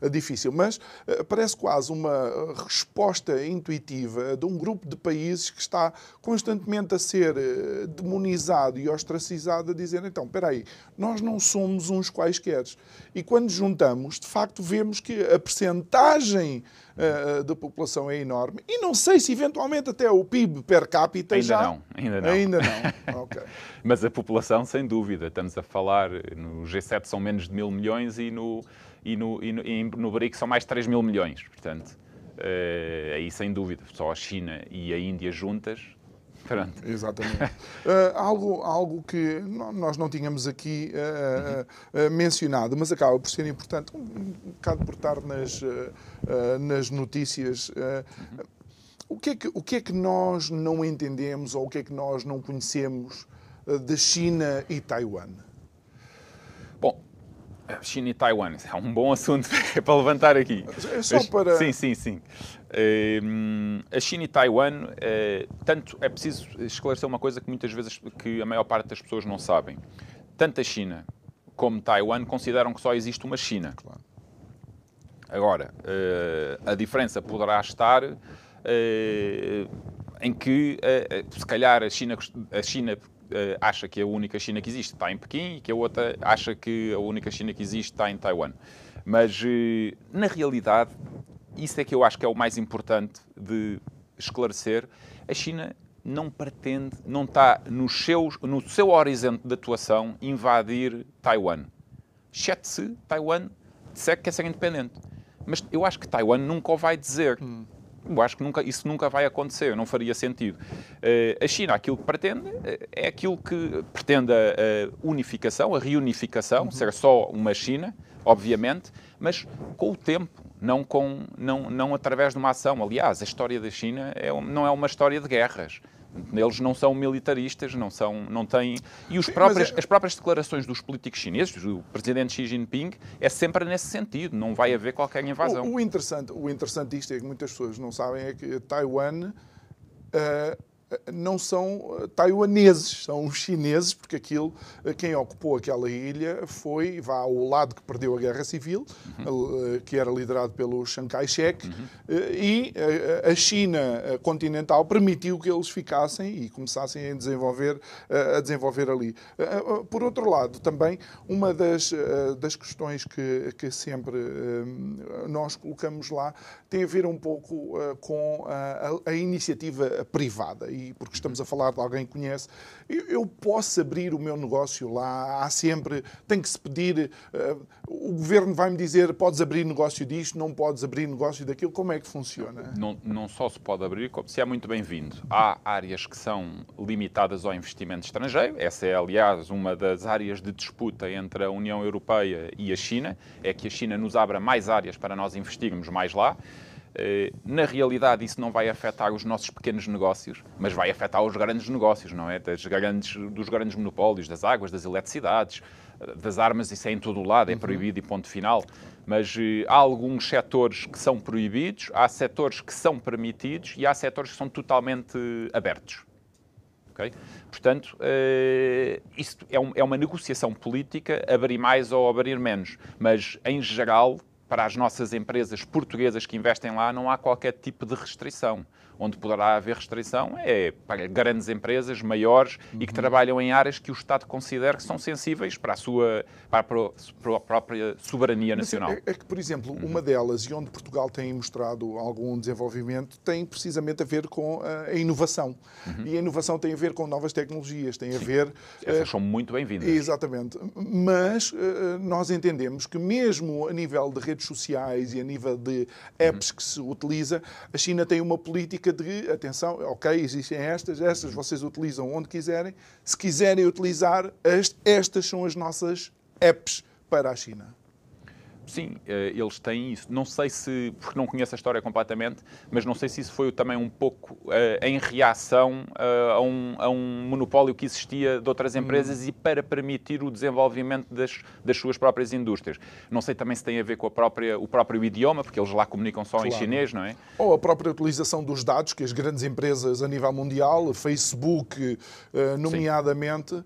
uh, difícil, mas uh, parece quase uma resposta intuitiva de um grupo de países que está constantemente a ser demonizado e ostracizado, a dizer, então, espera aí, nós não somos uns quaisquer. E quando juntamos, de facto, vemos que a percentagem uh, da população é enorme. E não sei se eventualmente até o PIB per capita ainda já... Não, ainda não. Ainda não. (laughs) okay. Mas a população, sem dúvida. Estamos a falar, no G7 são menos de mil milhões e no, e no, e no, e no BRIC são mais de 3 mil milhões. Portanto, uh, aí sem dúvida. Só a China e a Índia juntas Pronto. Exatamente. uh, (laughs) algo, algo que nós não tínhamos aqui uh, uh, mencionado, mas acaba por ser importante, um, um bocado por estar nas, nas notícias. O que, é que, o que é que nós não entendemos ou o que é que nós não conhecemos da China e Taiwan? Bom, China e Taiwan é um bom assunto (laughs) para levantar aqui. É só para. Sim, sim, sim. A China e Taiwan, eh, tanto é preciso esclarecer uma coisa que muitas vezes que a maior parte das pessoas não sabem. Tanto a China como Taiwan consideram que só existe uma China. Claro. Agora, eh, a diferença poderá estar eh, em que, se calhar, a China, a China acha que a única China que existe está em Pequim e que a outra acha que a única China que existe está em Taiwan. Mas, na realidade, isso é que eu acho que é o mais importante de esclarecer. A China não pretende, não está nos seus, no seu horizonte de atuação invadir Taiwan. Exceto se Taiwan disser que quer ser independente. Mas eu acho que Taiwan nunca o vai dizer. Hum. Eu acho que nunca, isso nunca vai acontecer, não faria sentido. Uh, a China, aquilo que pretende, uh, é aquilo que pretende a, a unificação, a reunificação, uhum. ser só uma China, obviamente, mas com o tempo, não, com, não, não através de uma ação. Aliás, a história da China é, não é uma história de guerras. Eles não são militaristas, não são, não têm. E os próprios, é... as próprias declarações dos políticos chineses, do presidente Xi Jinping, é sempre nesse sentido. Não vai haver qualquer invasão. O, o interessante, o interessante disto é que muitas pessoas não sabem é que Taiwan uh, não são eh, taiwaneses, são chineses, porque aquilo, eh, quem ocupou aquela ilha foi, vá ao lado que perdeu a guerra civil, uhum. Eh, que era liderado pelo Chiang Kai-shek, uhum. e a China continental permitiu que eles ficassem e começassem a desenvolver, a desenvolver ali. Por outro lado, também, uma das, das questões que, que sempre nós colocamos lá tem a ver um pouco com a, a iniciativa privada e porque estamos a falar de alguém que conhece, eu, posso abrir o meu negócio lá, há sempre, tem que se pedir, uh, o governo vai-me dizer, podes abrir negócio disto, não podes abrir negócio daquilo, como é que funciona? Não, não só se pode abrir, como se é muito bem-vindo. Há áreas que são limitadas ao investimento estrangeiro, essa é, aliás, uma das áreas de disputa entre a União Europeia e a China, é que a China nos abra mais áreas para nós investirmos mais lá. Eh, na realidade, isso não vai afetar os nossos pequenos negócios, mas vai afetar os grandes negócios, não é? Das grandes, dos grandes monopólios, das águas, das eletricidades, eh, das armas, isso é em todo o lado, é uhum. proibido e ponto final. Mas uh, há alguns setores que são proibidos, há setores que são permitidos e há setores que são totalmente abertos. Okay? Portanto, uh, isso é, um, é uma negociação política, abrir mais ou abrir menos. Mas, em geral, para as nossas empresas portuguesas que investem lá não há qualquer tipo de restrição. Onde poderá haver restrição é para grandes empresas maiores uhum. e que uhum. trabalham em áreas que o Estado considera que são sensíveis para a sua para a própria soberania nacional. É, é, que, por exemplo, uhum. uma delas, e onde Portugal tem mostrado algum desenvolvimento, tem precisamente a ver com a inovação. Uhum. E a inovação tem a ver com novas tecnologias, tem a ver. Essas uh, são muito bem-vindas. Exatamente. Mas uh, nós entendemos que, mesmo a nível de redes sociais e a nível de apps que se utiliza, a China tem uma política de atenção, ok, existem estas, estas vocês utilizam onde quiserem. Se quiserem utilizar, estas são as nossas apps para a China. Sim, eh, eles têm isso. Não sei se, porque não conheço a história completamente, mas não sei se isso foi também um pouco uh, em reação uh, a, um, a, um, monopólio que existia de outras empresas hum. e para permitir o desenvolvimento das, das, suas próprias indústrias. Não sei também se tem a ver com a própria, o próprio idioma, porque eles lá comunicam só claro. em chinês, não é? Ou a própria utilização dos dados que as grandes empresas a nível mundial, Facebook, uh, nomeadamente,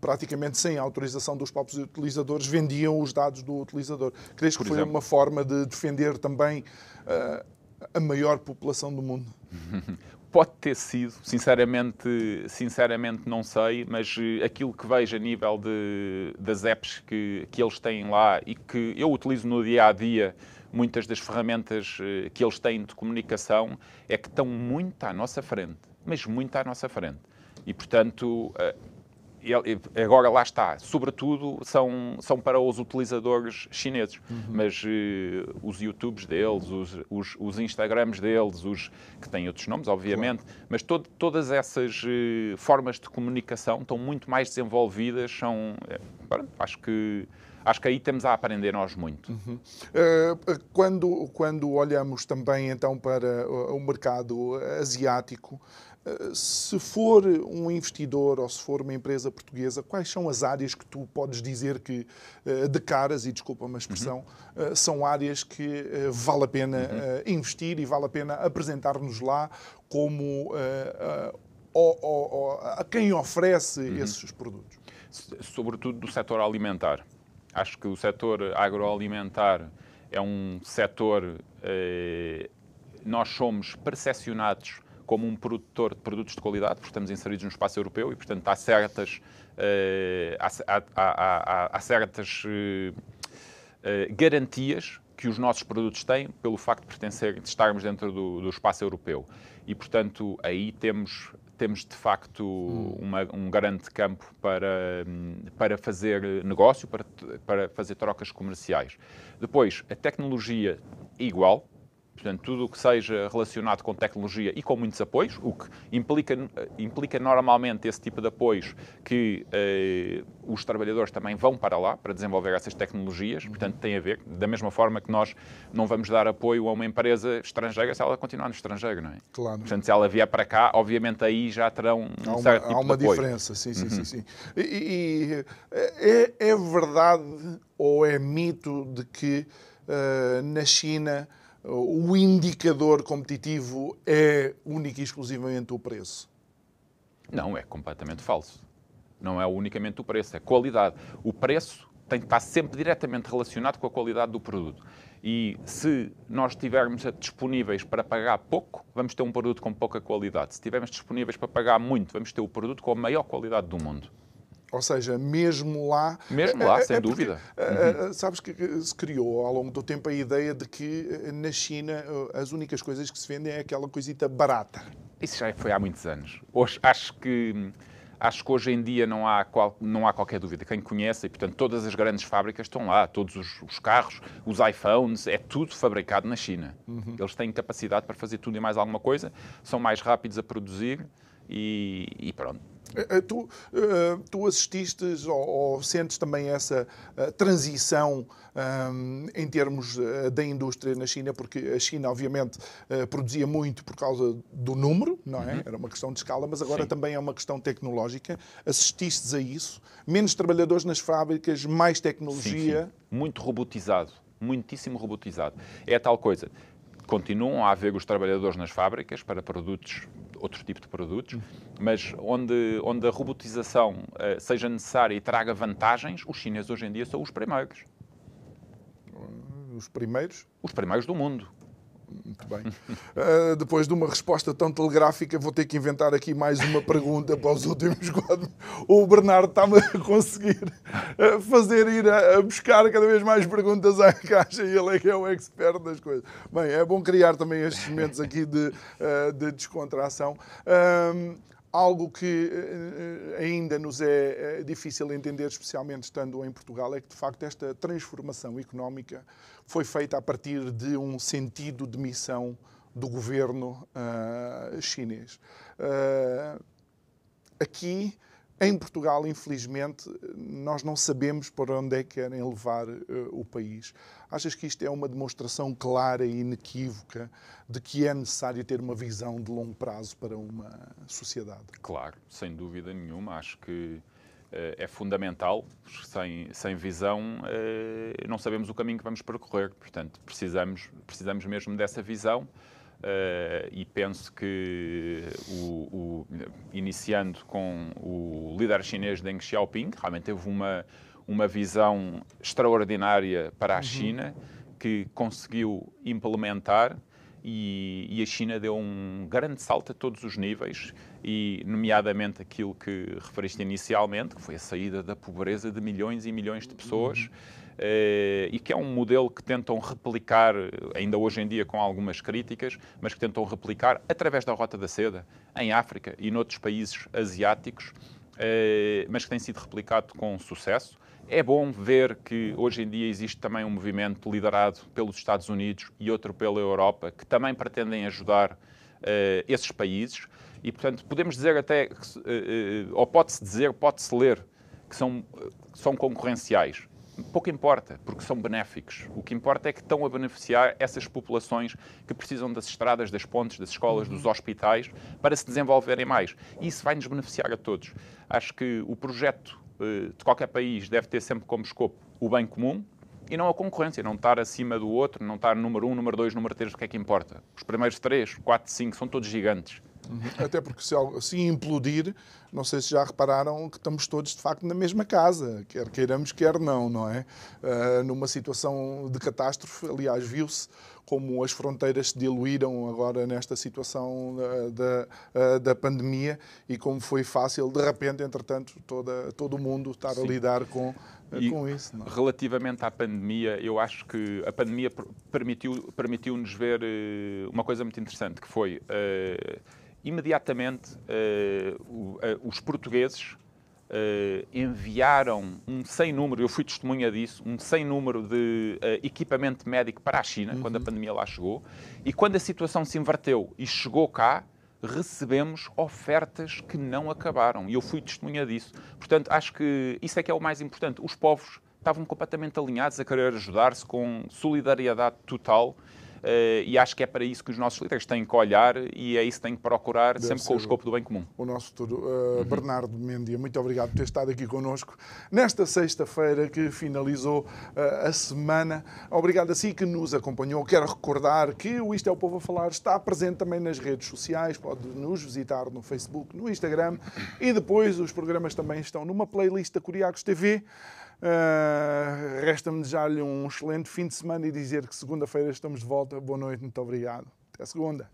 praticamente sem autorização dos próprios utilizadores, vendiam os dados do utilizador. Crees que foi exemplo? uma forma de defender também uh, a maior população do mundo? (laughs) Pode ter sido, sinceramente, sinceramente não sei, mas uh, aquilo que vejo a nível de, das apps que, que eles têm lá e que eu utilizo no dia a dia, muitas das ferramentas uh, que eles têm de comunicação, é que estão muito à nossa frente, mas muito à nossa frente. E, portanto, agora lá está, sobretudo são, são para os utilizadores chineses, uhum. mas uh, os YouTubes deles, os, os, os, Instagrams deles, os que têm outros nomes, obviamente, claro. mas to, todas essas uh, formas de comunicação estão muito mais desenvolvidas, são, é, acho que acho que aí temos a aprender nós muito. Uhum. Uh, quando, quando olhamos também então para o mercado asiático, se for um investidor ou se for uma empresa portuguesa, quais são as áreas que tu podes dizer que, eh, de caras, e desculpa uma expressão, uhum. são áreas que eh, vale a pena uhum. investir e vale a pena apresentar-nos lá como a quem oferece uhum. esses produtos? Sobretudo do setor alimentar. Acho que o setor agroalimentar é um setor. Eh, nós somos percepcionados como um produtor de produtos de qualidade, porque estamos inseridos no espaço europeu e, portanto, há certas, uh, há, há, há, há, certas uh, uh, garantias que os nossos produtos têm pelo facto de pertencer, de estarmos dentro do, do espaço europeu. E, portanto, aí temos temos de facto uma, um grande campo para, para fazer negócio, para, para fazer trocas comerciais. Depois, a tecnologia igual, Portanto, tudo o que seja relacionado com tecnologia e com muitos apoios, o que implica, implica normalmente esse tipo de apoios que eh, os trabalhadores também vão para lá para desenvolver essas tecnologias. Portanto, tem a ver, da mesma forma que nós não vamos dar apoio a uma empresa estrangeira se ela continuar no estrangeiro, não é? Claro. Portanto, se ela vier para cá, obviamente aí já terão um há uma, certo tipo há uma de apoio. diferença, sim, sim, sim. sim. E, e é, é verdade ou é mito de que uh, na China o indicador competitivo é único e exclusivamente o preço? Não, é completamente falso. Não é unicamente o preço, é qualidade. O preço tem que estar sempre diretamente relacionado com a qualidade do produto. E se nós estivermos disponíveis para pagar pouco, vamos ter um produto com pouca qualidade. Se estivermos disponíveis para pagar muito, vamos ter o produto com a maior qualidade do mundo. Ou seja, mesmo lá. Mesmo lá, é, sem é porque, dúvida. Uhum. Sabes que se criou ao longo do tempo a ideia de que na China as únicas coisas que se vendem é aquela coisita barata. Isso já foi há muitos anos. Hoje, acho que. Acho que hoje em dia não há, qual, não há qualquer dúvida. Quem conhece, e portanto todas as grandes fábricas estão lá, todos os, os carros, os iPhones, é tudo fabricado na China. Uhum. Eles têm capacidade para fazer tudo e mais alguma coisa, são mais rápidos a produzir e, e pronto eh, eh, tu, eh, tu assististe ou, ou sentes também essa transição um, em termos da indústria na China, porque a China, obviamente, produzia muito por causa do número, não é? Uhum. Era uma questão de escala, mas agora Sim. também é uma questão tecnológica. Assististes a isso? Menos trabalhadores nas fábricas, mais tecnologia? Sim, sim. Muito robotizado, muitíssimo robotizado. É a tal coisa continuam a haver os trabalhadores nas fábricas para produtos, outro tipo de produtos, mas onde, onde a robotização uh, seja necessária e traga vantagens, os chineses hoje em dia são os primeiros. Os primeiros? Os primeiros do mundo. Muito bem. Uh, depois de uma resposta tão telegráfica, vou ter que inventar aqui mais uma pergunta para os últimos quadros. O Bernardo está-me a conseguir uh, fazer ir a, buscar cada vez mais perguntas à caixa e ele é que é o expert das coisas. Bem, é bom criar também estes momentos aqui de, uh, de descontração. Algo que ainda nos é difícil entender, especialmente estando em Portugal, é que de facto esta transformação económica foi feita a partir de um sentido de missão do governo uh, chinês. Uh, aqui, em Portugal, infelizmente, nós não sabemos para onde é que querem levar uh, o país. Achas que isto é uma demonstração clara e inequívoca de que é necessário ter uma visão de longo prazo para uma sociedade? Claro, sem dúvida nenhuma. Acho que eh, é fundamental. Sem, sem visão, eh, não sabemos o caminho que vamos percorrer. Portanto, precisamos, precisamos mesmo dessa visão. Uh, e penso que, iniciando com o líder chinês Deng Xiaoping, realmente teve uma, uma visão extraordinária para a uhum. China, que conseguiu implementar e, e, a China deu um grande salto a todos os níveis, e nomeadamente aquilo que referiste inicialmente, que foi a saída da pobreza de milhões e milhões de pessoas. Uhum. Uh, e que é um modelo que tentam replicar, ainda hoje em dia com algumas críticas, mas que tentam replicar através da Rota da Seda, em África e noutros países asiáticos, uh, mas que tem sido replicado com sucesso. É bom ver que hoje em dia existe também um movimento liderado pelos Estados Unidos e outro pela Europa que também pretendem ajudar esses países e, portanto, podemos dizer até, ou pode-se dizer, pode-se ler, que são, são concorrenciais. Pouco importa, porque são benéficos. O que importa é que estão a beneficiar essas populações que precisam das estradas, das pontes, das escolas, dos hospitais, para se desenvolverem mais. E isso vai nos beneficiar a todos. Acho que o projeto eh, de qualquer país deve ter sempre como escopo o bem comum e não a concorrência, não estar acima do outro, não estar número um, número dois, número três, o que é que importa? Os primeiros três, quatro, cinco, são todos gigantes. Uhum. Até porque se, se implodir, não sei se já repararam que estamos todos de facto na mesma casa, quer queiramos, quer não, não é? Uh, numa situação de catástrofe, aliás, viu-se como as fronteiras se diluíram agora nesta situação da, da, da pandemia e como foi fácil, de repente, entretanto, toda, todo o mundo estar Sim. a lidar com, e com isso. Não? Relativamente à pandemia, eu acho que a pandemia permitiu-nos permitiu ver uh, uma coisa muito interessante, que foi, uh, imediatamente, uh, os portugueses Uh, enviaram um sem número, eu fui testemunha disso, um sem número de uh, equipamento médico para a China, uhum. quando a pandemia lá chegou, e quando a situação se inverteu e chegou cá, recebemos ofertas que não acabaram. E eu fui testemunha disso. Portanto, acho que isso é que é o mais importante. Os povos estavam completamente alinhados a querer ajudar-se com solidariedade total e acho que é para isso que os nossos líderes têm que olhar e é isso que têm que procurar, Deve sempre com o escopo do bem comum. O nosso futuro. Uh, uhum. Bernardo Mendia, muito obrigado por ter estado aqui connosco nesta sexta-feira que finalizou uh, a semana. Obrigado a si que nos acompanhou. Quero recordar que o Isto é o Povo a Falar está presente também nas redes sociais, pode nos visitar no Facebook, no Instagram e depois os programas também estão numa playlist da Curiacos TV. Uh, Resta-me desejar-lhe um excelente fim de semana e dizer que segunda-feira estamos de volta. Boa noite, muito obrigado. Até segunda.